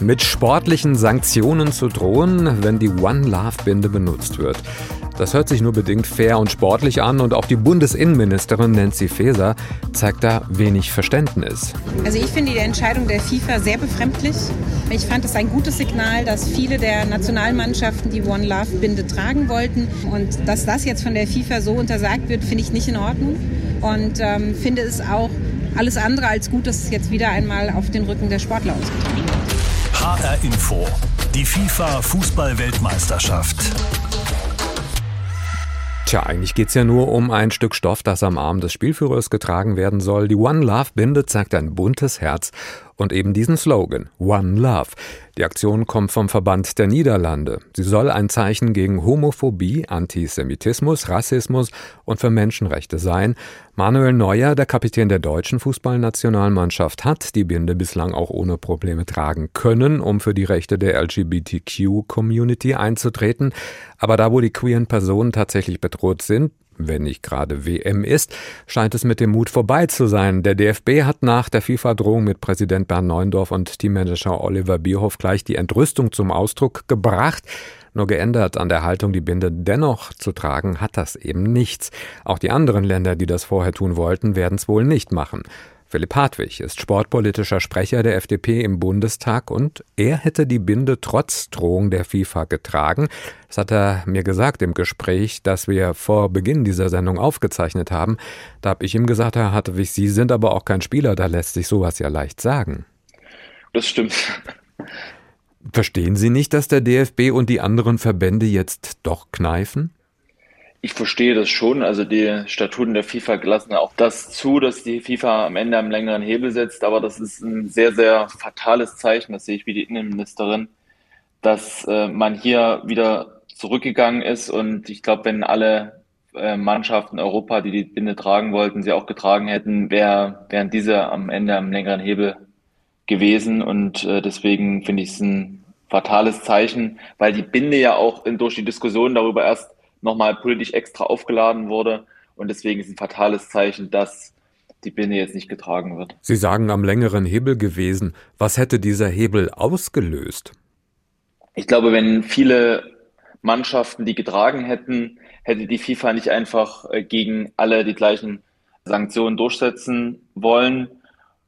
mit sportlichen Sanktionen zu drohen, wenn die One Love Binde benutzt wird. Das hört sich nur bedingt fair und sportlich an und auch die Bundesinnenministerin Nancy Faeser zeigt da wenig Verständnis. Also ich finde die Entscheidung der FIFA sehr befremdlich. Ich fand es ein gutes Signal, dass viele der Nationalmannschaften die One Love Binde tragen wollten und dass das jetzt von der FIFA so untersagt wird, finde ich nicht in Ordnung und ähm, finde es auch alles andere als gut, dass es jetzt wieder einmal auf den Rücken der Sportler ausgetragen wird. HR Info, die FIFA Fußball-Weltmeisterschaft. Tja, eigentlich geht's ja nur um ein Stück Stoff, das am Arm des Spielführers getragen werden soll. Die One Love Binde zeigt ein buntes Herz und eben diesen Slogan One Love. Die Aktion kommt vom Verband der Niederlande. Sie soll ein Zeichen gegen Homophobie, Antisemitismus, Rassismus und für Menschenrechte sein. Manuel Neuer, der Kapitän der deutschen Fußballnationalmannschaft, hat die Binde bislang auch ohne Probleme tragen können, um für die Rechte der LGBTQ-Community einzutreten. Aber da, wo die queeren Personen tatsächlich bedroht sind, wenn nicht gerade WM ist, scheint es mit dem Mut vorbei zu sein. Der DFB hat nach der FIFA-Drohung mit Präsident Bernd Neuendorf und Teammanager Oliver Bierhoff gleich die Entrüstung zum Ausdruck gebracht. Nur geändert an der Haltung, die Binde dennoch zu tragen, hat das eben nichts. Auch die anderen Länder, die das vorher tun wollten, werden es wohl nicht machen. Philipp Hartwig ist sportpolitischer Sprecher der FDP im Bundestag und er hätte die Binde trotz Drohung der FIFA getragen. Das hat er mir gesagt im Gespräch, das wir vor Beginn dieser Sendung aufgezeichnet haben. Da habe ich ihm gesagt, Herr Hartwig, Sie sind aber auch kein Spieler, da lässt sich sowas ja leicht sagen. Das stimmt. Verstehen Sie nicht, dass der DFB und die anderen Verbände jetzt doch kneifen? Ich verstehe das schon. Also die Statuten der FIFA lassen auch das zu, dass die FIFA am Ende am längeren Hebel setzt. Aber das ist ein sehr, sehr fatales Zeichen. Das sehe ich wie die Innenministerin, dass äh, man hier wieder zurückgegangen ist. Und ich glaube, wenn alle äh, Mannschaften Europa, die die Binde tragen wollten, sie auch getragen hätten, wär, wären diese am Ende am längeren Hebel gewesen. Und äh, deswegen finde ich es ein fatales Zeichen, weil die Binde ja auch in, durch die Diskussion darüber erst nochmal politisch extra aufgeladen wurde. Und deswegen ist ein fatales Zeichen, dass die Binde jetzt nicht getragen wird. Sie sagen am längeren Hebel gewesen. Was hätte dieser Hebel ausgelöst? Ich glaube, wenn viele Mannschaften die getragen hätten, hätte die FIFA nicht einfach äh, gegen alle die gleichen Sanktionen durchsetzen wollen.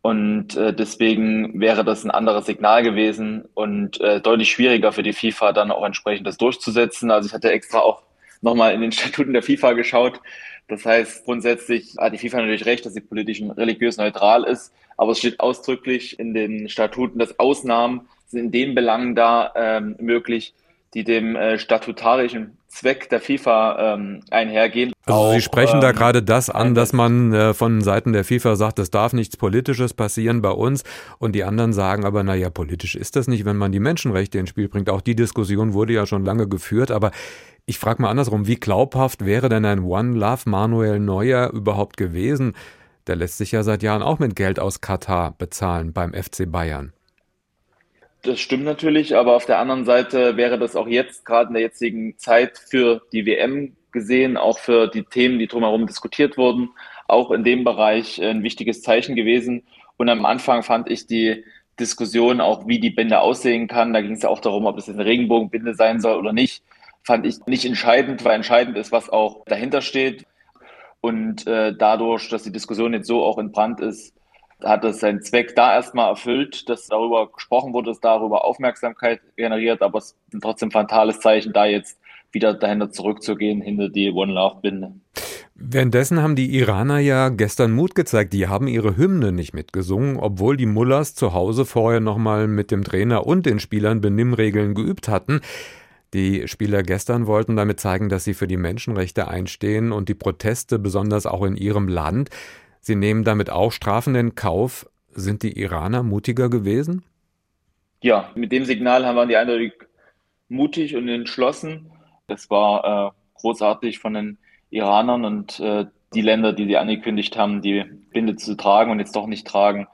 Und äh, deswegen wäre das ein anderes Signal gewesen und äh, deutlich schwieriger für die FIFA dann auch entsprechend das durchzusetzen. Also ich hatte extra auch nochmal in den Statuten der FIFA geschaut. Das heißt, grundsätzlich hat die FIFA natürlich recht, dass sie politisch und religiös neutral ist, aber es steht ausdrücklich in den Statuten, dass Ausnahmen sind in den Belangen da ähm, möglich, die dem äh, statutarischen Zweck der FIFA ähm, einhergehen. Also auch, Sie sprechen ähm, da gerade das an, dass man äh, von Seiten der FIFA sagt, es darf nichts Politisches passieren bei uns und die anderen sagen aber, naja, politisch ist das nicht, wenn man die Menschenrechte ins Spiel bringt. Auch die Diskussion wurde ja schon lange geführt, aber ich frage mal andersrum, wie glaubhaft wäre denn ein One Love Manuel Neuer überhaupt gewesen? Der lässt sich ja seit Jahren auch mit Geld aus Katar bezahlen beim FC Bayern. Das stimmt natürlich, aber auf der anderen Seite wäre das auch jetzt, gerade in der jetzigen Zeit, für die WM gesehen, auch für die Themen, die drumherum diskutiert wurden, auch in dem Bereich ein wichtiges Zeichen gewesen. Und am Anfang fand ich die Diskussion auch, wie die Binde aussehen kann. Da ging es ja auch darum, ob es eine Regenbogenbinde sein soll oder nicht fand ich nicht entscheidend, weil entscheidend ist, was auch dahinter steht. Und äh, dadurch, dass die Diskussion jetzt so auch in Brand ist, hat es seinen Zweck da erstmal erfüllt, dass darüber gesprochen wurde, dass darüber Aufmerksamkeit generiert, aber es ist ein trotzdem fatales Zeichen, da jetzt wieder dahinter zurückzugehen, hinter die One Love Binde. Währenddessen haben die Iraner ja gestern Mut gezeigt. Die haben ihre Hymne nicht mitgesungen, obwohl die Mullahs zu Hause vorher nochmal mit dem Trainer und den Spielern Benimmregeln geübt hatten. Die Spieler gestern wollten damit zeigen, dass sie für die Menschenrechte einstehen und die Proteste besonders auch in ihrem Land. Sie nehmen damit auch Strafen in Kauf. Sind die Iraner mutiger gewesen? Ja, mit dem Signal haben wir die eindeutig mutig und entschlossen. Das war äh, großartig von den Iranern und äh, die Länder, die sie angekündigt haben, die Binde zu tragen und jetzt doch nicht tragen,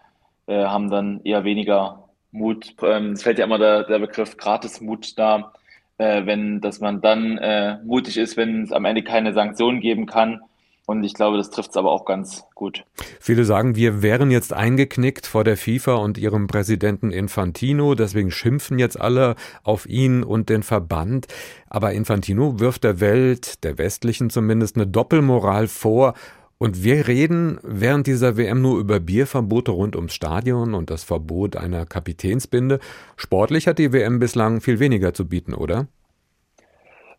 äh, haben dann eher weniger Mut. Ähm, es fällt ja immer der, der Begriff Gratismut da äh, wenn, dass man dann äh, mutig ist, wenn es am Ende keine Sanktionen geben kann. Und ich glaube, das trifft es aber auch ganz gut. Viele sagen, wir wären jetzt eingeknickt vor der FIFA und ihrem Präsidenten Infantino. Deswegen schimpfen jetzt alle auf ihn und den Verband. Aber Infantino wirft der Welt, der westlichen zumindest, eine Doppelmoral vor. Und wir reden während dieser WM nur über Bierverbote rund ums Stadion und das Verbot einer Kapitänsbinde. Sportlich hat die WM bislang viel weniger zu bieten, oder?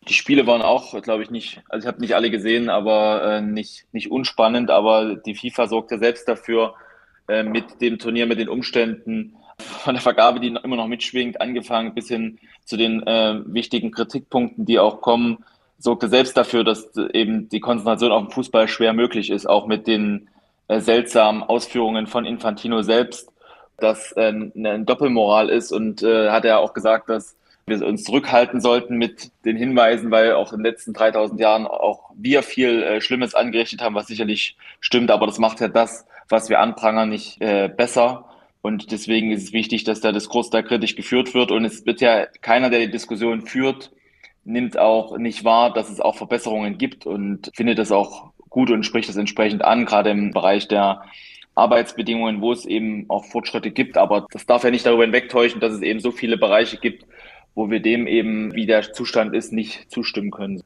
Die Spiele waren auch, glaube ich, nicht, also ich habe nicht alle gesehen, aber äh, nicht, nicht unspannend, aber die FIFA sorgte selbst dafür, äh, mit dem Turnier, mit den Umständen, von der Vergabe, die immer noch mitschwingt, angefangen bis hin zu den äh, wichtigen Kritikpunkten, die auch kommen, sorgte selbst dafür, dass eben die Konzentration auf den Fußball schwer möglich ist, auch mit den äh, seltsamen Ausführungen von Infantino selbst, dass äh, eine Doppelmoral ist und äh, hat er auch gesagt, dass wir uns zurückhalten sollten mit den Hinweisen, weil auch in den letzten 3000 Jahren auch wir viel äh, Schlimmes angerichtet haben, was sicherlich stimmt, aber das macht ja das, was wir anprangern, nicht äh, besser. Und deswegen ist es wichtig, dass der Diskurs da kritisch geführt wird. Und es wird ja keiner, der die Diskussion führt, nimmt auch nicht wahr, dass es auch Verbesserungen gibt und findet das auch gut und spricht das entsprechend an, gerade im Bereich der Arbeitsbedingungen, wo es eben auch Fortschritte gibt. Aber das darf ja nicht darüber hinwegtäuschen, dass es eben so viele Bereiche gibt, wo wir dem eben, wie der Zustand ist, nicht zustimmen können.